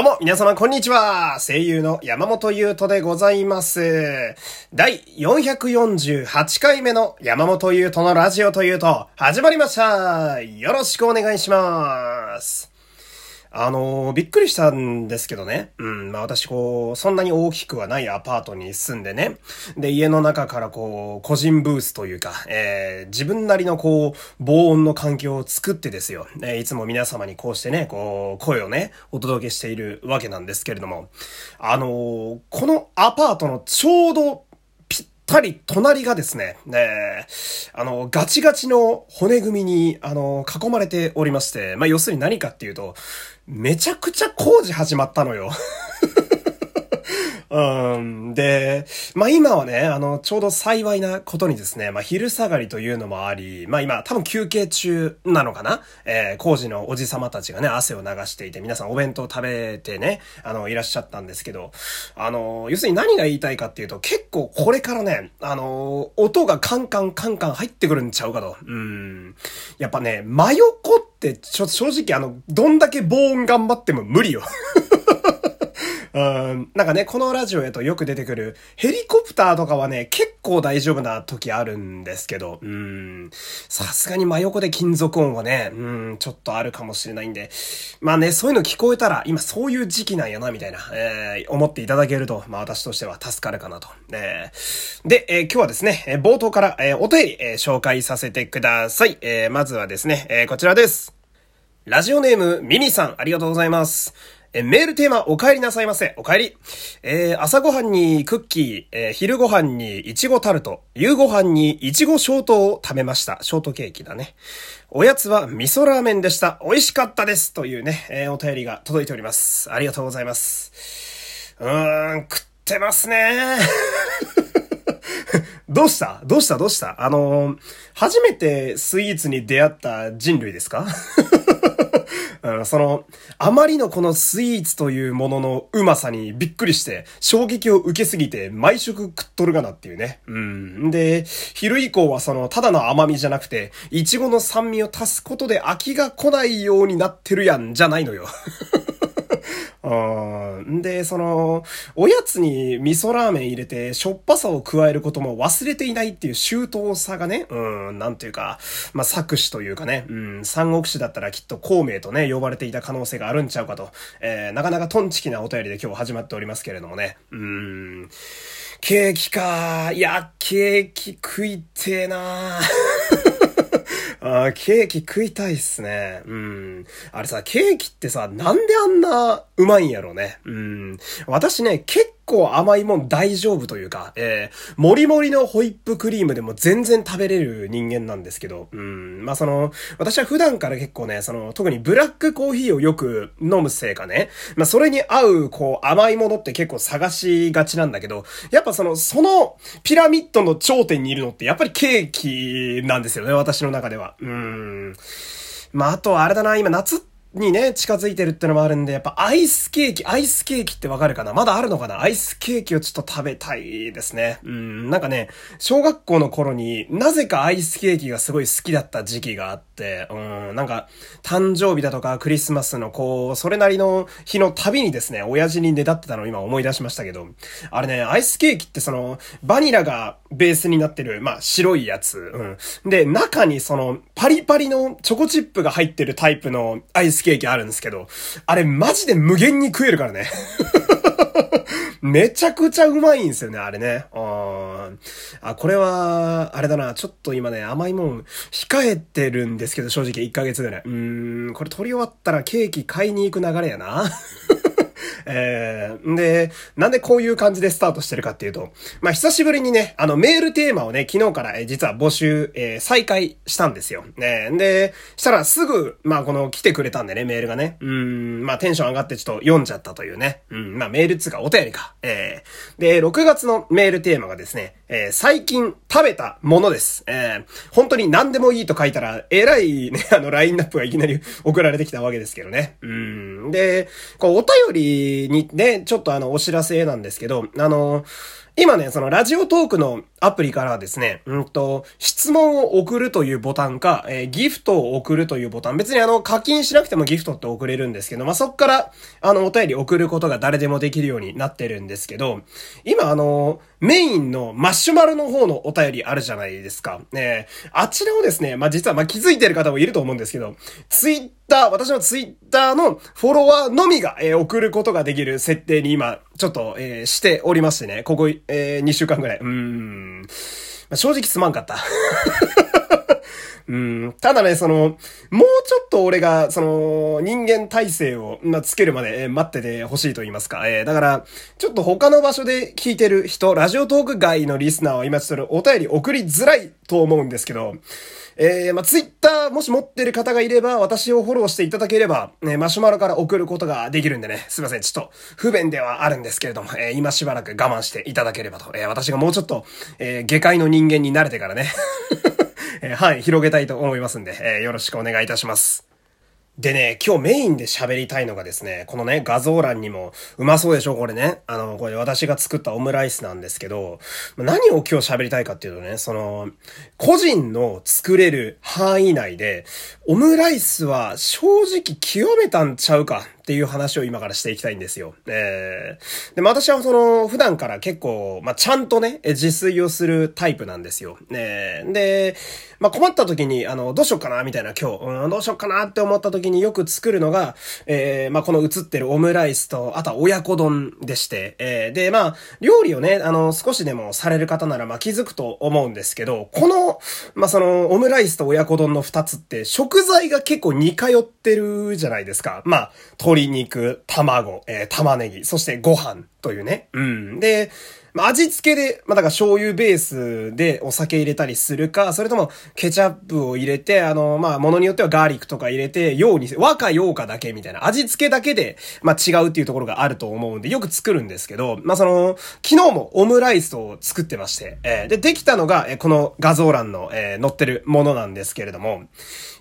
どうも、皆様、こんにちは。声優の山本優斗でございます。第448回目の山本優斗のラジオというと、始まりました。よろしくお願いします。あのー、びっくりしたんですけどね。うん、まあ私こう、そんなに大きくはないアパートに住んでね。で、家の中からこう、個人ブースというか、えー、自分なりのこう、防音の環境を作ってですよ。えー、いつも皆様にこうしてね、こう、声をね、お届けしているわけなんですけれども。あのー、このアパートのちょうどたり隣がですね、ねあの、ガチガチの骨組みに、あの、囲まれておりまして、まあ、要するに何かっていうと、めちゃくちゃ工事始まったのよ。うん。で、まあ今はね、あの、ちょうど幸いなことにですね、まあ昼下がりというのもあり、まあ今多分休憩中なのかな？えー、工事のおじさまたちがね、汗を流していて、皆さんお弁当食べてね、あの、いらっしゃったんですけど、あの、要するに何が言いたいかっていうと、結構これからね、あの、音がカンカンカンカン入ってくるんちゃうかと。うん。やっぱね、真横ってちょ、正直あの、どんだけ防音頑張っても無理よ。うん、なんかね、このラジオへとよく出てくるヘリコプターとかはね、結構大丈夫な時あるんですけど、うん、さすがに真横で金属音はね、うん、ちょっとあるかもしれないんで、まあね、そういうの聞こえたら、今そういう時期なんやな、みたいな、えー、思っていただけると、まあ私としては助かるかなと。で、えー、今日はですね、え冒頭から、えお便り、え紹介させてください。えまずはですね、えこちらです。ラジオネーム、ミミさん、ありがとうございます。え、メールテーマ、お帰りなさいませ。お帰り。えー、朝ごはんにクッキー、えー、昼ごはんにいちごタルト、夕ごはんにいちごショートを食べました。ショートケーキだね。おやつは味噌ラーメンでした。美味しかったです。というね、えー、お便りが届いております。ありがとうございます。うーん、食ってますね どうした？どうした？どうした？あのー、初めてスイーツに出会った人類ですか？うん、その、あまりのこのスイーツというもののうまさにびっくりして、衝撃を受けすぎて毎食食っとるがなっていうね。うん。で、昼以降はその、ただの甘みじゃなくて、いちごの酸味を足すことで飽きが来ないようになってるやん、じゃないのよ。うん。で、その、おやつに味噌ラーメン入れて、しょっぱさを加えることも忘れていないっていう周到さがね、うん、なんていうか、まあ、作詞というかね、うん、三国志だったらきっと孔明とね、呼ばれていた可能性があるんちゃうかと、えー、なかなかトンチキなお便りで今日始まっておりますけれどもね、うん、ケーキかいや、ケーキ食いてえな あケーキ食いたいっすね。うん。あれさ、ケーキってさ、なんであんなうまいんやろうね。うん。私ね、結構甘いもん大丈夫というか、えー、もりもりのホイップクリームでも全然食べれる人間なんですけど、うん。まあ、その、私は普段から結構ね、その、特にブラックコーヒーをよく飲むせいかね、まあ、それに合う、こう、甘いものって結構探しがちなんだけど、やっぱその、その、ピラミッドの頂点にいるのって、やっぱりケーキなんですよね、私の中では。うん。まあ、あとあれだな、今夏ってにね、近づいてるってのもあるんで、やっぱアイスケーキ、アイスケーキってわかるかな？まだあるのかな？アイスケーキをちょっと食べたいですね。うん、なんかね、小学校の頃になぜかアイスケーキがすごい好きだった時期があって、うん、なんか、誕生日だとかクリスマスのこう、それなりの日の旅にですね、親父にねだってたのを今思い出しましたけど、あれね、アイスケーキってその、バニラがベースになってる、まあ、白いやつ、うん。で、中にその、パリパリのチョコチップが入ってるタイプのアイスケーキあるんですけど、あれマジで無限に食えるからね。めちゃくちゃうまいんですよね、あれね。あ、これは、あれだな、ちょっと今ね、甘いもん控えてるんですけど、正直1ヶ月ぐらい。うーん、これ取り終わったらケーキ買いに行く流れやな。えー、で、なんでこういう感じでスタートしてるかっていうと、まあ、久しぶりにね、あの、メールテーマをね、昨日から、え実は募集、えー、再開したんですよ。ね、で、したらすぐ、まあ、この来てくれたんでね、メールがね。うん、まあ、テンション上がってちょっと読んじゃったというね。うん、まあ、メールっつうかお便りか。えー、で、6月のメールテーマがですね、えー、最近食べたものです。えー、本当に何でもいいと書いたら、えらいね、あの、ラインナップがいきなり送られてきたわけですけどね。うん。で、こう、お便りにね、ちょっとあの、お知らせなんですけど、あの、今ね、そのラジオトークのアプリからですね、うんと、質問を送るというボタンか、えー、ギフトを送るというボタン。別にあの、課金しなくてもギフトって送れるんですけど、まあ、そっから、あの、お便り送ることが誰でもできるようになってるんですけど、今あの、メインのマシュマロの方のお便りあるじゃないですか。ねあちらをですね、まあ、実はま気づいてる方もいると思うんですけど、ツイッター、私のツイッターのフォロワーのみが、えー、送ることができる設定に今、ちょっと、えー、しておりましてね、ここ、えー、2週間ぐらい。うーん。まあ、正直すまんかった。うん。ただね、その、もうちょっと俺が、その、人間体制を、まあ、つけるまで、えー、待っててほしいと言いますか。えー、だから、ちょっと他の場所で聞いてる人、ラジオトーク外のリスナーは今ちょっとお便り送りづらいと思うんですけど、えー、まあ、ツイッターもし持ってる方がいれば、私をフォローしていただければ、ね、マシュマロから送ることができるんでね、すいません、ちょっと不便ではあるんですけれども、えー、今しばらく我慢していただければと、えー、私がもうちょっと、えー、下界の人間に慣れてからね。えー、はい、広げたいと思いますんで、えー、よろしくお願いいたします。でね、今日メインで喋りたいのがですね、このね、画像欄にも、うまそうでしょこれね。あの、これ私が作ったオムライスなんですけど、何を今日喋りたいかっていうとね、その、個人の作れる範囲内で、オムライスは正直極めたんちゃうかっていう話を今からしていきたいんですよ。えー、でも私はその、普段から結構、まあ、ちゃんとね、自炊をするタイプなんですよ。ねで、まあ、困った時に、あの、どうしよっかな、みたいな今日、うん、どうしよっかなって思った時によく作るのが、えー、まあ、この映ってるオムライスと、あとは親子丼でして、えー、で、まあ、料理をね、あの、少しでもされる方なら、ま、気づくと思うんですけど、この、まあ、その、オムライスと親子丼の二つって、食材が結構似通ってるじゃないですか。まあ、鶏鶏肉、卵、えー、玉ねぎ、そしてご飯というね。うん。で、まあ、味付けで、まあ、だから醤油ベースでお酒入れたりするか、それともケチャップを入れて、あの、まあ、ものによってはガーリックとか入れて、ように、和か洋かだけみたいな、味付けだけで、まあ、違うっていうところがあると思うんで、よく作るんですけど、まあ、その、昨日もオムライスを作ってまして、えー、で、できたのが、えー、この画像欄の、えー、載ってるものなんですけれども、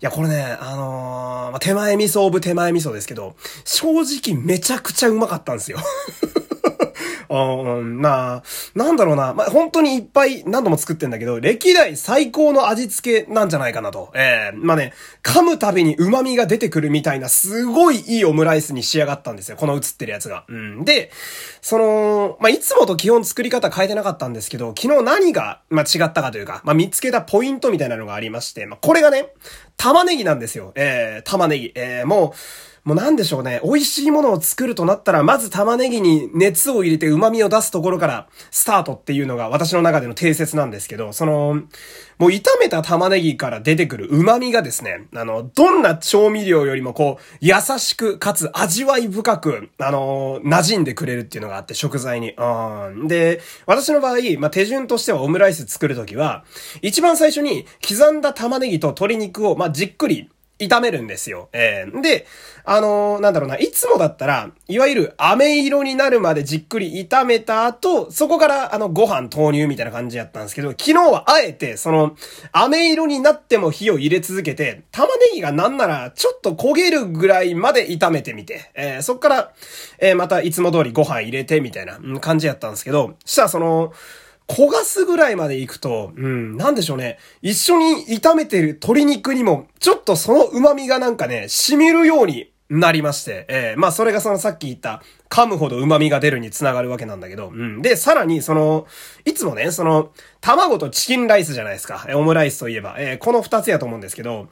いや、これね、あのー、まあ、手前味噌オブ手前味噌ですけど、正直めちゃくちゃうまかったんですよ。うん、まあ、なんだろうな。まあ、本当にいっぱい何度も作ってんだけど、歴代最高の味付けなんじゃないかなと。ええー、まあね、噛むたびに旨味が出てくるみたいな、すごいいいオムライスに仕上がったんですよ。この映ってるやつが。うん。で、その、まあ、いつもと基本作り方変えてなかったんですけど、昨日何が、まあ、違ったかというか、まあ、見つけたポイントみたいなのがありまして、まあ、これがね、玉ねぎなんですよ。ええー、玉ねぎ。ええー、もう、もうなんでしょうね。美味しいものを作るとなったら、まず玉ねぎに熱を入れて旨味を出すところからスタートっていうのが私の中での定説なんですけど、その、もう炒めた玉ねぎから出てくる旨味がですね、あの、どんな調味料よりもこう、優しくかつ味わい深く、あの、馴染んでくれるっていうのがあって食材に。うん。で、私の場合、まあ、手順としてはオムライス作るときは、一番最初に刻んだ玉ねぎと鶏肉を、まあ、じっくり炒めるんですよ。えー、で、あのー、なんだろうな、いつもだったら、いわゆる飴色になるまでじっくり炒めた後、そこからあのご飯投入みたいな感じやったんですけど、昨日はあえて、その、飴色になっても火を入れ続けて、玉ねぎがなんならちょっと焦げるぐらいまで炒めてみて、えー、そっから、えー、またいつも通りご飯入れてみたいな感じやったんですけど、したらその、焦がすぐらいまで行くと、うん、なんでしょうね。一緒に炒めてる鶏肉にも、ちょっとその旨味がなんかね、染みるようになりまして、えー、まあそれがそのさっき言った噛むほど旨味が出るにつながるわけなんだけど、うん。で、さらにその、いつもね、その、卵とチキンライスじゃないですか。オムライスといえば。えー、この二つやと思うんですけど、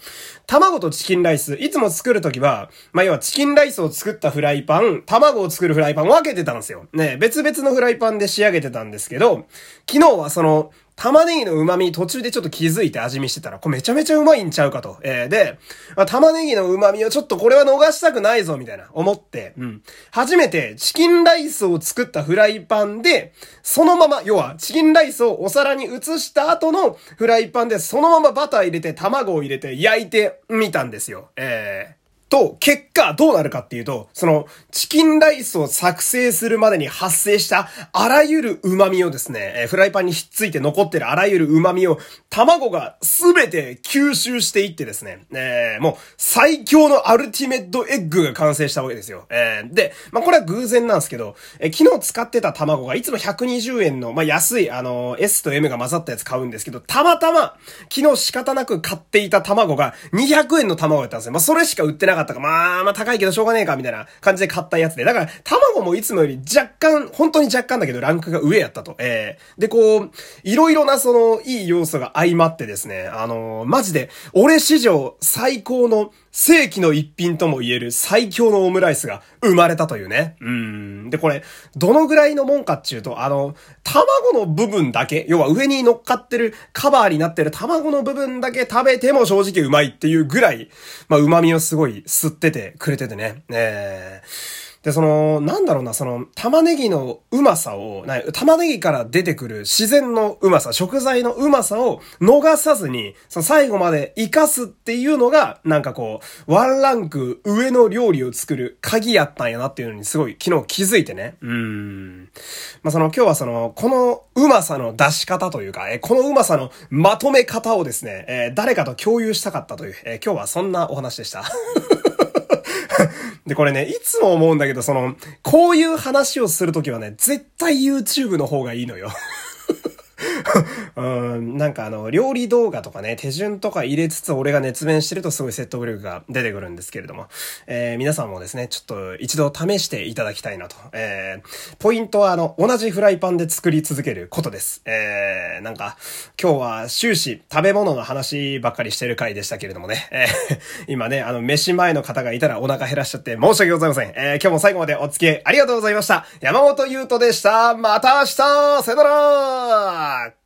卵とチキンライス、いつも作るときは、まあ、要はチキンライスを作ったフライパン、卵を作るフライパン分けてたんですよ。ね、別々のフライパンで仕上げてたんですけど、昨日はその、玉ねぎの旨味途中でちょっと気づいて味見してたら、これめちゃめちゃうまいんちゃうかと。えー、で、玉ねぎの旨味をちょっとこれは逃したくないぞ、みたいな、思って、うん。初めてチキンライスを作ったフライパンで、そのまま、要はチキンライスをお皿に移した後のフライパンで、そのままバター入れて、卵を入れて焼いてみたんですよ。えーと、結果、どうなるかっていうと、その、チキンライスを作成するまでに発生した、あらゆる旨味をですね、えフライパンにひっついて残ってるあらゆる旨味を、卵がすべて吸収していってですね、えー、もう、最強のアルティメットエッグが完成したわけですよ。えー、で、まあ、これは偶然なんですけど、えー、昨日使ってた卵がいつも120円の、まあ、安い、あの S と M が混ざったやつ買うんですけど、たまたま、昨日仕方なく買っていた卵が200円の卵だったんですよ。まあ、それしか売ってなかったかまあ、まあ高いけどしょうがねえか、みたいな感じで買ったやつで。だから、卵もいつもより若干、本当に若干だけどランクが上やったと。えー、で、こう、いろいろなその、いい要素が相まってですね、あのー、マジで、俺史上最高の世紀の一品とも言える最強のオムライスが生まれたというね。うん。で、これ、どのぐらいのもんかっていうと、あの、卵の部分だけ、要は上に乗っかってる、カバーになってる卵の部分だけ食べても正直うまいっていうぐらい、まあ、旨味をすごい吸っててくれててね。えーで、その、なんだろうな、その、玉ねぎのうまさを、玉ねぎから出てくる自然のうまさ、食材のうまさを逃さずに、その最後まで活かすっていうのが、なんかこう、ワンランク上の料理を作る鍵やったんやなっていうのにすごい昨日気づいてね。うん。まあ、その今日はその、このうまさの出し方というか、えこのうまさのまとめ方をですね、え、誰かと共有したかったという、え、今日はそんなお話でした。で、これね、いつも思うんだけど、その、こういう話をするときはね、絶対 YouTube の方がいいのよ。うん、なんかあの、料理動画とかね、手順とか入れつつ俺が熱弁してるとすごい説得力が出てくるんですけれども、えー、皆さんもですね、ちょっと一度試していただきたいなと。えー、ポイントはあの、同じフライパンで作り続けることです。えー、なんか、今日は終始食べ物の話ばっかりしてる回でしたけれどもね、えー、今ね、あの、飯前の方がいたらお腹減らしちゃって申し訳ございません。えー、今日も最後までお付き合いありがとうございました。山本優斗でした。また明日さよなら